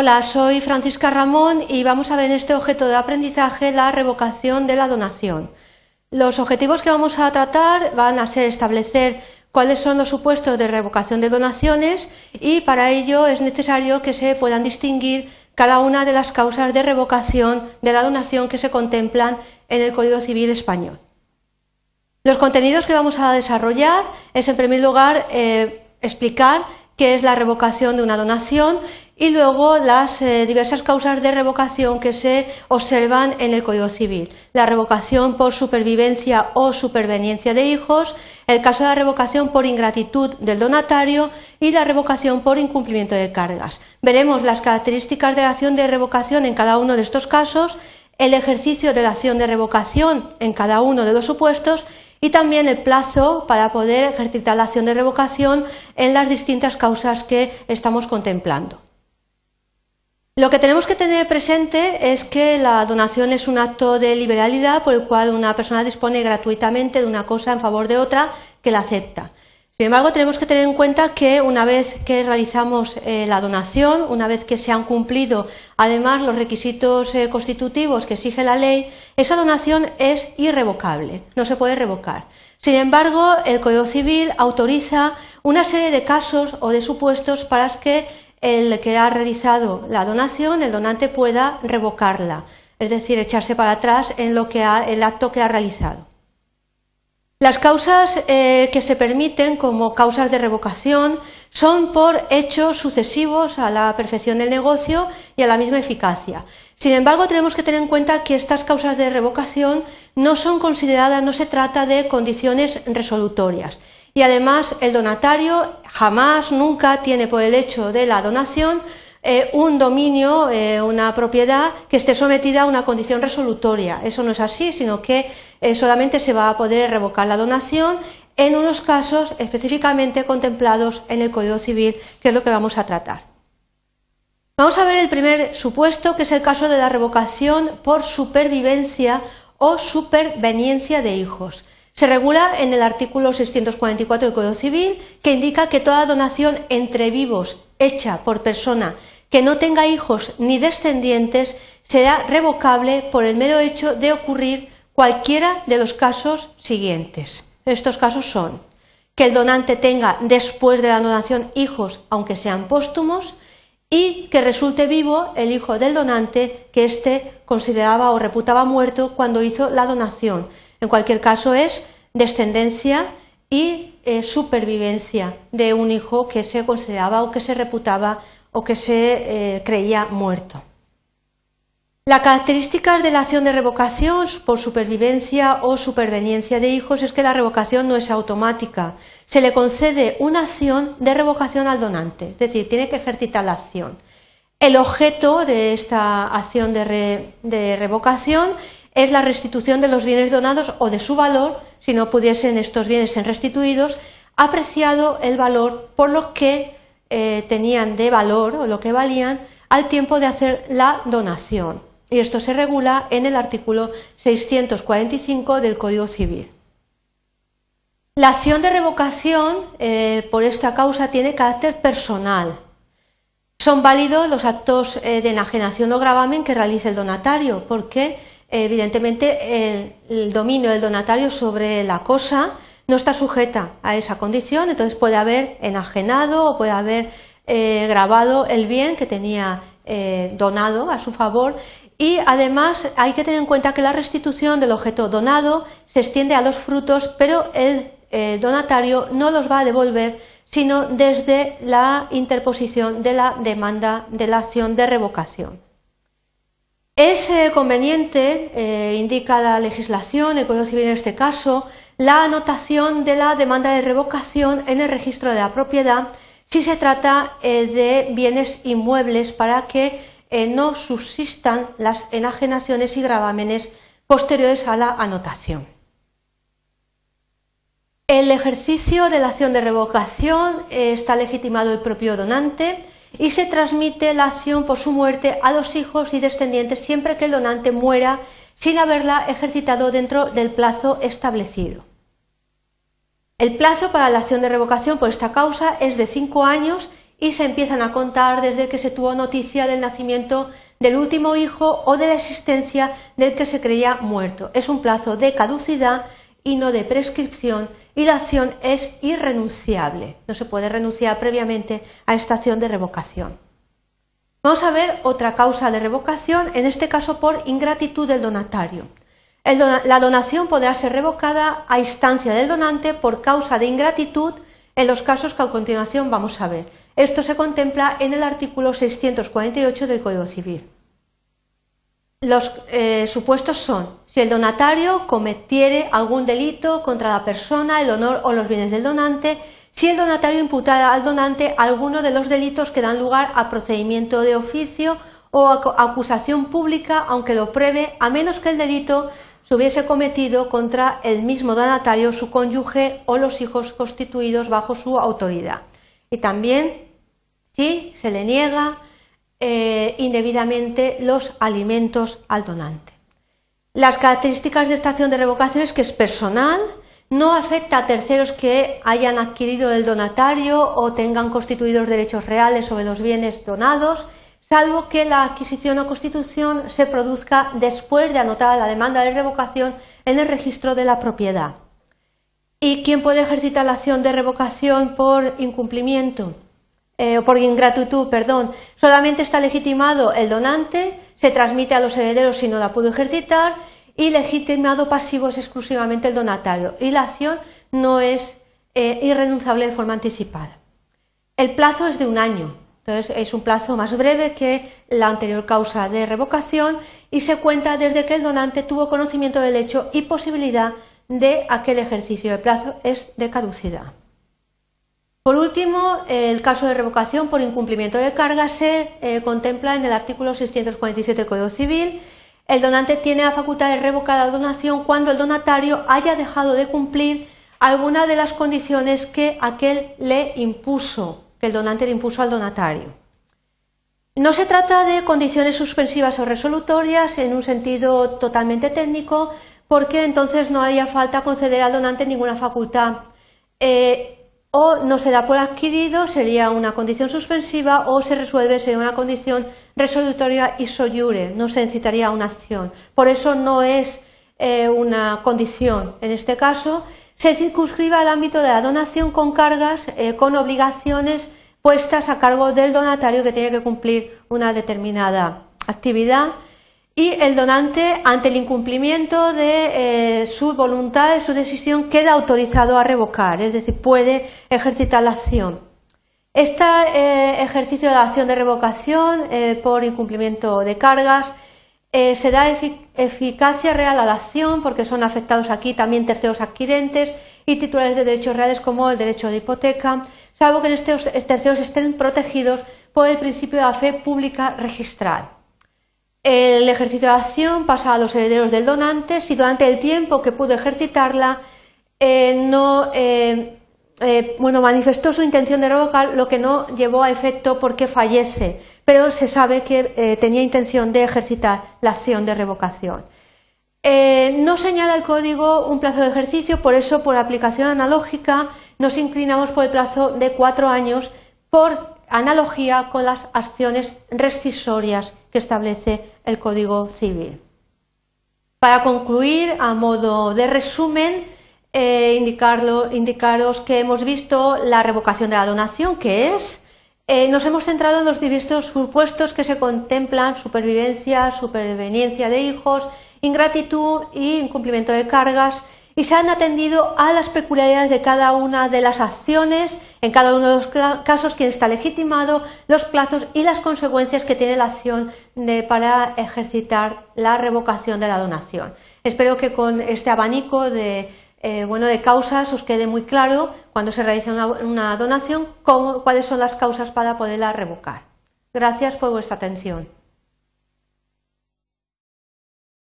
Hola, soy Francisca Ramón y vamos a ver en este objeto de aprendizaje la revocación de la donación. Los objetivos que vamos a tratar van a ser establecer cuáles son los supuestos de revocación de donaciones y para ello es necesario que se puedan distinguir cada una de las causas de revocación de la donación que se contemplan en el Código Civil español. Los contenidos que vamos a desarrollar es, en primer lugar, eh, explicar qué es la revocación de una donación y luego las eh, diversas causas de revocación que se observan en el Código Civil. La revocación por supervivencia o superveniencia de hijos, el caso de la revocación por ingratitud del donatario y la revocación por incumplimiento de cargas. Veremos las características de la acción de revocación en cada uno de estos casos, el ejercicio de la acción de revocación en cada uno de los supuestos y también el plazo para poder ejercitar la acción de revocación en las distintas causas que estamos contemplando. Lo que tenemos que tener presente es que la donación es un acto de liberalidad por el cual una persona dispone gratuitamente de una cosa en favor de otra que la acepta. Sin embargo, tenemos que tener en cuenta que una vez que realizamos eh, la donación, una vez que se han cumplido además los requisitos eh, constitutivos que exige la ley, esa donación es irrevocable, no se puede revocar. Sin embargo, el Código Civil autoriza una serie de casos o de supuestos para que el que ha realizado la donación, el donante, pueda revocarla, es decir, echarse para atrás en lo que el acto que ha realizado. Las causas eh, que se permiten como causas de revocación son por hechos sucesivos a la perfección del negocio y a la misma eficacia. Sin embargo, tenemos que tener en cuenta que estas causas de revocación no son consideradas, no se trata de condiciones resolutorias. Y además, el donatario jamás, nunca tiene por el hecho de la donación eh, un dominio, eh, una propiedad que esté sometida a una condición resolutoria. Eso no es así, sino que eh, solamente se va a poder revocar la donación en unos casos específicamente contemplados en el Código Civil, que es lo que vamos a tratar. Vamos a ver el primer supuesto, que es el caso de la revocación por supervivencia o superveniencia de hijos. Se regula en el artículo 644 del Código Civil, que indica que toda donación entre vivos hecha por persona que no tenga hijos ni descendientes será revocable por el mero hecho de ocurrir cualquiera de los casos siguientes. Estos casos son que el donante tenga después de la donación hijos, aunque sean póstumos, y que resulte vivo el hijo del donante que éste consideraba o reputaba muerto cuando hizo la donación. En cualquier caso es descendencia y eh, supervivencia de un hijo que se consideraba o que se reputaba o que se eh, creía muerto. Las características de la acción de revocación por supervivencia o superveniencia de hijos es que la revocación no es automática. Se le concede una acción de revocación al donante, es decir, tiene que ejercitar la acción. El objeto de esta acción de, de revocación es la restitución de los bienes donados o de su valor, si no pudiesen estos bienes ser restituidos, apreciado el valor por lo que eh, tenían de valor o lo que valían al tiempo de hacer la donación. Y esto se regula en el artículo 645 del Código Civil. La acción de revocación eh, por esta causa tiene carácter personal. Son válidos los actos eh, de enajenación o gravamen que realice el donatario, porque evidentemente el dominio del donatario sobre la cosa no está sujeta a esa condición, entonces puede haber enajenado o puede haber eh, grabado el bien que tenía eh, donado a su favor y además hay que tener en cuenta que la restitución del objeto donado se extiende a los frutos, pero el eh, donatario no los va a devolver sino desde la interposición de la demanda de la acción de revocación. Es conveniente, indica la legislación, el Código Civil en este caso, la anotación de la demanda de revocación en el registro de la propiedad si se trata eh, de bienes inmuebles para que eh, no subsistan las enajenaciones y gravámenes posteriores a la anotación. El ejercicio de la acción de revocación eh, está legitimado el propio donante y se transmite la acción por su muerte a los hijos y descendientes siempre que el donante muera sin haberla ejercitado dentro del plazo establecido. El plazo para la acción de revocación por esta causa es de cinco años y se empiezan a contar desde que se tuvo noticia del nacimiento del último hijo o de la existencia del que se creía muerto. Es un plazo de caducidad y no de prescripción y la acción es irrenunciable. No se puede renunciar previamente a esta acción de revocación. Vamos a ver otra causa de revocación, en este caso por ingratitud del donatario. la donación podrá ser revocada a instancia del donante por causa de ingratitud en los casos que a continuación vamos a ver. Esto se contempla en el artículo 648 del Código Civil. Los eh, supuestos son si el donatario cometiere algún delito contra la persona, el honor o los bienes del donante, si el donatario imputara al donante alguno de los delitos que dan lugar a procedimiento de oficio o acusación pública, aunque lo pruebe, a menos que el delito se hubiese cometido contra el mismo donatario, su cónyuge o los hijos constituidos bajo su autoridad. Y también si se le niega eh, indebidamente los alimentos al donante. Las características de esta acción de revocación es que es personal, no afecta a terceros que hayan adquirido el donatario o tengan constituidos derechos reales sobre los bienes donados, salvo que la adquisición o constitución se produzca después de anotar la demanda de revocación en el registro de la propiedad. ¿Y quién puede ejercitar la acción de revocación por incumplimiento? Eh, por ingratitud, perdón, solamente está legitimado el donante, se transmite a los herederos si no la pudo ejercitar y legitimado pasivo es exclusivamente el donatario y la acción no es eh, irrenunciable de forma anticipada. El plazo es de un año, entonces es un plazo más breve que la anterior causa de revocación y se cuenta desde que el donante tuvo conocimiento del hecho y posibilidad de aquel ejercicio. El plazo es de caducidad. Por último, el caso de revocación por incumplimiento de carga se eh, contempla en el artículo 647 del Código Civil. El donante tiene la facultad de revocar la donación cuando el donatario haya dejado de cumplir alguna de las condiciones que aquel le impuso, que el donante le impuso al donatario. No se trata de condiciones suspensivas o resolutorias en un sentido totalmente técnico, porque entonces no haría falta conceder al donante ninguna facultad. Eh, o no se da por adquirido, sería una condición suspensiva, o se resuelve, sería una condición resolutoria y soyure, no se incitaría a una acción. Por eso no es eh, una condición. En este caso, se circunscribe al ámbito de la donación con cargas, eh, con obligaciones puestas a cargo del donatario que tiene que cumplir una determinada actividad y el donante, ante el incumplimiento de eh, su voluntad, de su decisión, queda autorizado a revocar, es decir, puede ejercitar la acción. Este eh, ejercicio de acción de revocación eh, por incumplimiento de cargas se da eficacia real a la acción porque son afectados aquí también terceros adquirentes y titulares de derechos reales como el derecho de hipoteca, salvo que estos terceros estén protegidos por el principio de la fe pública registral. El ejercicio de acción pasa a los herederos del donante si durante el tiempo que pudo ejercitarla eh, no eh, eh, bueno, manifestó su intención de revocar, lo que no llevó a efecto porque fallece, pero se sabe que tenía intención de ejercitar la acción de revocación. no señala el código un plazo de ejercicio, por eso, por aplicación analógica, nos inclinamos por el plazo de cuatro años por analogía con las acciones rescisorias que establece el Código Civil. Para concluir, a modo de resumen, eh, indicaros que hemos visto la revocación de la donación, que es, eh, nos hemos centrado en los diversos supuestos que se contemplan, supervivencia, superveniencia de hijos, ingratitud y incumplimiento de cargas, y se han atendido a las peculiaridades de cada una de las acciones, en cada uno de los casos, quién está legitimado, los plazos y las consecuencias que tiene la acción para ejercitar la revocación de la donación. Espero que con este abanico de, eh, bueno, de causas os quede muy claro cuando se realiza una, una donación cuáles son las causas para poderla revocar. Gracias por vuestra atención.